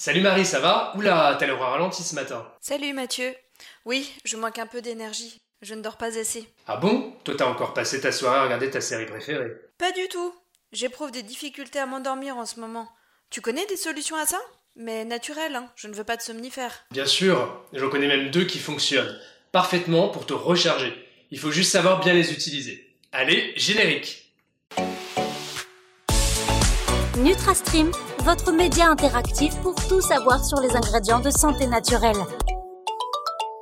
Salut Marie, ça va? Oula, t'as l'air ralenti ce matin. Salut Mathieu. Oui, je manque un peu d'énergie. Je ne dors pas assez. Ah bon? Toi t'as encore passé ta soirée à regarder ta série préférée. Pas du tout. J'éprouve des difficultés à m'endormir en ce moment. Tu connais des solutions à ça? Mais naturelles, hein. Je ne veux pas de somnifère. Bien sûr, j'en connais même deux qui fonctionnent parfaitement pour te recharger. Il faut juste savoir bien les utiliser. Allez, générique NutraStream, votre média interactif pour tout savoir sur les ingrédients de santé naturelle.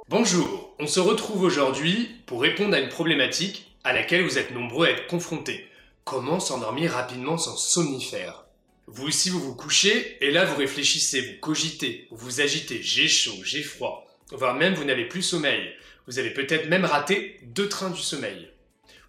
Bonjour, on se retrouve aujourd'hui pour répondre à une problématique à laquelle vous êtes nombreux à être confrontés. Comment s'endormir rapidement sans somnifère? Vous aussi vous vous couchez et là vous réfléchissez, vous cogitez, vous vous agitez, j'ai chaud, j'ai froid, voire même vous n'avez plus sommeil. Vous avez peut-être même raté deux trains du sommeil.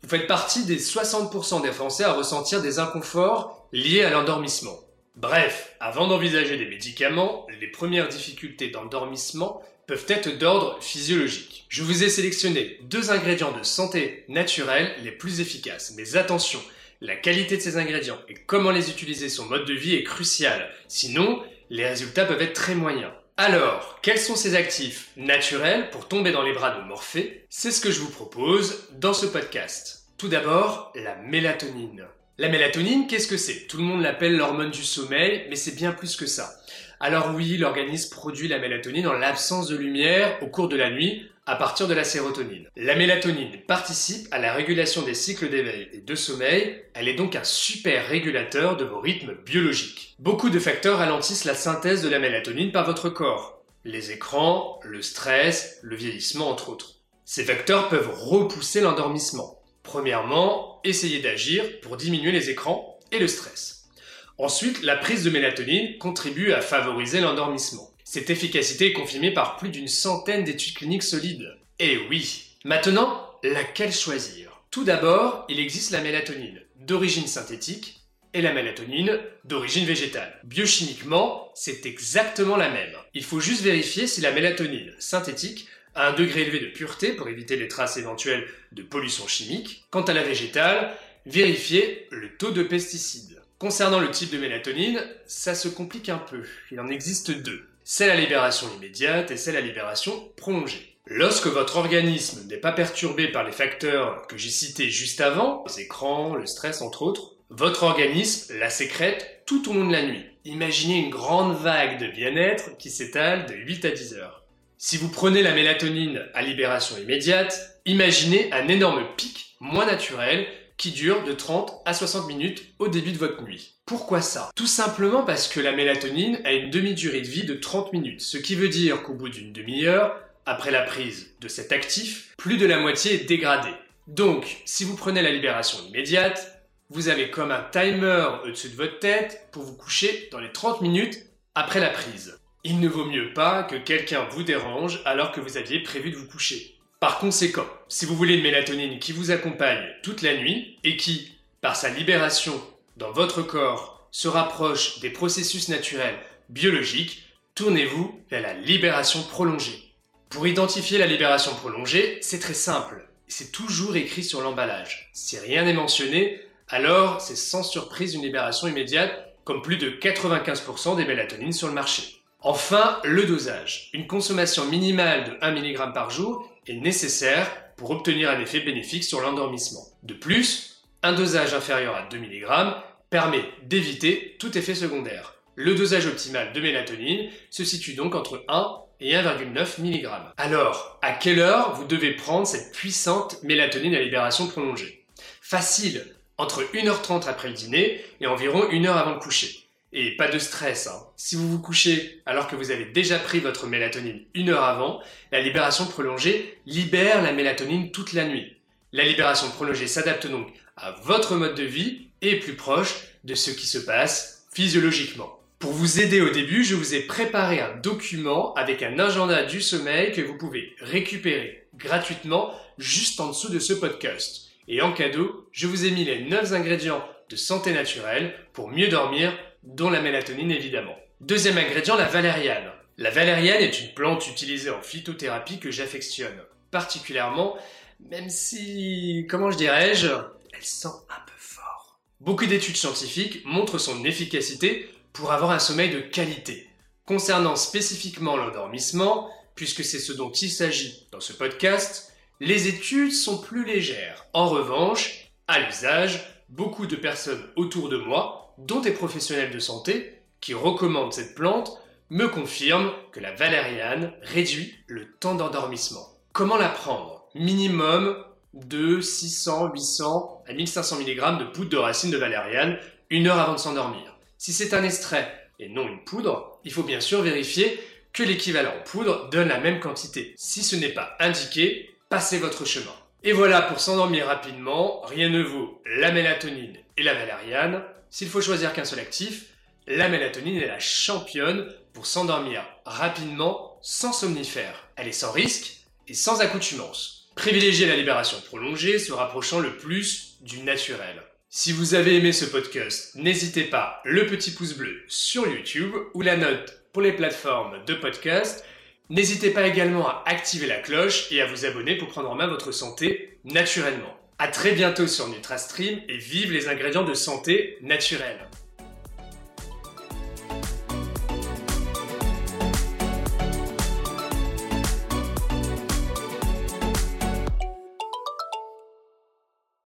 Vous faites partie des 60% des Français à ressentir des inconforts liés à l'endormissement. Bref, avant d'envisager des médicaments, les premières difficultés d'endormissement peuvent être d'ordre physiologique. Je vous ai sélectionné deux ingrédients de santé naturelle les plus efficaces. Mais attention, la qualité de ces ingrédients et comment les utiliser sur mode de vie est crucial. Sinon, les résultats peuvent être très moyens. Alors, quels sont ces actifs naturels pour tomber dans les bras de Morphée? C'est ce que je vous propose dans ce podcast. Tout d'abord, la mélatonine. La mélatonine, qu'est-ce que c'est? Tout le monde l'appelle l'hormone du sommeil, mais c'est bien plus que ça. Alors oui, l'organisme produit la mélatonine en l'absence de lumière au cours de la nuit à partir de la sérotonine. La mélatonine participe à la régulation des cycles d'éveil et de sommeil, elle est donc un super régulateur de vos rythmes biologiques. Beaucoup de facteurs ralentissent la synthèse de la mélatonine par votre corps. Les écrans, le stress, le vieillissement entre autres. Ces facteurs peuvent repousser l'endormissement. Premièrement, essayez d'agir pour diminuer les écrans et le stress. Ensuite, la prise de mélatonine contribue à favoriser l'endormissement. Cette efficacité est confirmée par plus d'une centaine d'études cliniques solides. Et oui Maintenant, laquelle choisir? Tout d'abord, il existe la mélatonine d'origine synthétique et la mélatonine d'origine végétale. Biochimiquement, c'est exactement la même. Il faut juste vérifier si la mélatonine synthétique un degré élevé de pureté pour éviter les traces éventuelles de pollution chimique. Quant à la végétale, vérifiez le taux de pesticides. Concernant le type de mélatonine, ça se complique un peu. Il en existe deux. Celle à libération immédiate et celle à libération prolongée. Lorsque votre organisme n'est pas perturbé par les facteurs que j'ai cités juste avant, les écrans, le stress entre autres, votre organisme la sécrète tout au long de la nuit. Imaginez une grande vague de bien-être qui s'étale de 8 à 10 heures. Si vous prenez la mélatonine à libération immédiate, imaginez un énorme pic moins naturel qui dure de 30 à 60 minutes au début de votre nuit. Pourquoi ça? Tout simplement parce que la mélatonine a une demi-durée de vie de 30 minutes, ce qui veut dire qu'au bout d'une demi-heure, après la prise de cet actif, plus de la moitié est dégradée. Donc, si vous prenez la libération immédiate, vous avez comme un timer au-dessus de votre tête pour vous coucher dans les 30 minutes après la prise. Il ne vaut mieux pas que quelqu'un vous dérange alors que vous aviez prévu de vous coucher. Par conséquent, si vous voulez une mélatonine qui vous accompagne toute la nuit et qui, par sa libération dans votre corps, se rapproche des processus naturels biologiques, tournez-vous vers la libération prolongée. Pour identifier la libération prolongée, c'est très simple. C'est toujours écrit sur l'emballage. Si rien n'est mentionné, alors c'est sans surprise une libération immédiate, comme plus de 95% des mélatonines sur le marché. Enfin, le dosage. Une consommation minimale de 1 mg par jour est nécessaire pour obtenir un effet bénéfique sur l'endormissement. De plus, un dosage inférieur à 2 mg permet d'éviter tout effet secondaire. Le dosage optimal de mélatonine se situe donc entre 1 et 1,9 mg. Alors, à quelle heure vous devez prendre cette puissante mélatonine à libération prolongée? Facile, entre 1h30 après le dîner et environ 1 heure avant le coucher. Et pas de stress, hein. si vous vous couchez alors que vous avez déjà pris votre mélatonine une heure avant, la libération prolongée libère la mélatonine toute la nuit. La libération prolongée s'adapte donc à votre mode de vie et est plus proche de ce qui se passe physiologiquement. Pour vous aider au début, je vous ai préparé un document avec un agenda du sommeil que vous pouvez récupérer gratuitement juste en dessous de ce podcast. Et en cadeau, je vous ai mis les 9 ingrédients de santé naturelle pour mieux dormir dont la mélatonine évidemment. Deuxième ingrédient, la valériane. La valériane est une plante utilisée en phytothérapie que j'affectionne particulièrement, même si, comment je dirais-je, elle sent un peu fort. Beaucoup d'études scientifiques montrent son efficacité pour avoir un sommeil de qualité. Concernant spécifiquement l'endormissement, puisque c'est ce dont il s'agit dans ce podcast, les études sont plus légères. En revanche, à l'usage, beaucoup de personnes autour de moi, dont des professionnels de santé, qui recommandent cette plante, me confirment que la valériane réduit le temps d'endormissement. Comment la prendre? Minimum de 600, 800 à 1500 mg de poudre de racine de valériane une heure avant de s'endormir. Si c'est un extrait et non une poudre, il faut bien sûr vérifier que l'équivalent en poudre donne la même quantité. Si ce n'est pas indiqué, passez votre chemin. Et voilà, pour s'endormir rapidement, rien ne vaut la mélatonine et la valériane. S'il faut choisir qu'un seul actif, la mélatonine est la championne pour s'endormir rapidement sans somnifère. Elle est sans risque et sans accoutumance. Privilégiez la libération prolongée, se rapprochant le plus du naturel. Si vous avez aimé ce podcast, n'hésitez pas le petit pouce bleu sur YouTube ou la note pour les plateformes de podcast. N'hésitez pas également à activer la cloche et à vous abonner pour prendre en main votre santé naturellement. A très bientôt sur NutraStream et vive les ingrédients de santé naturelle.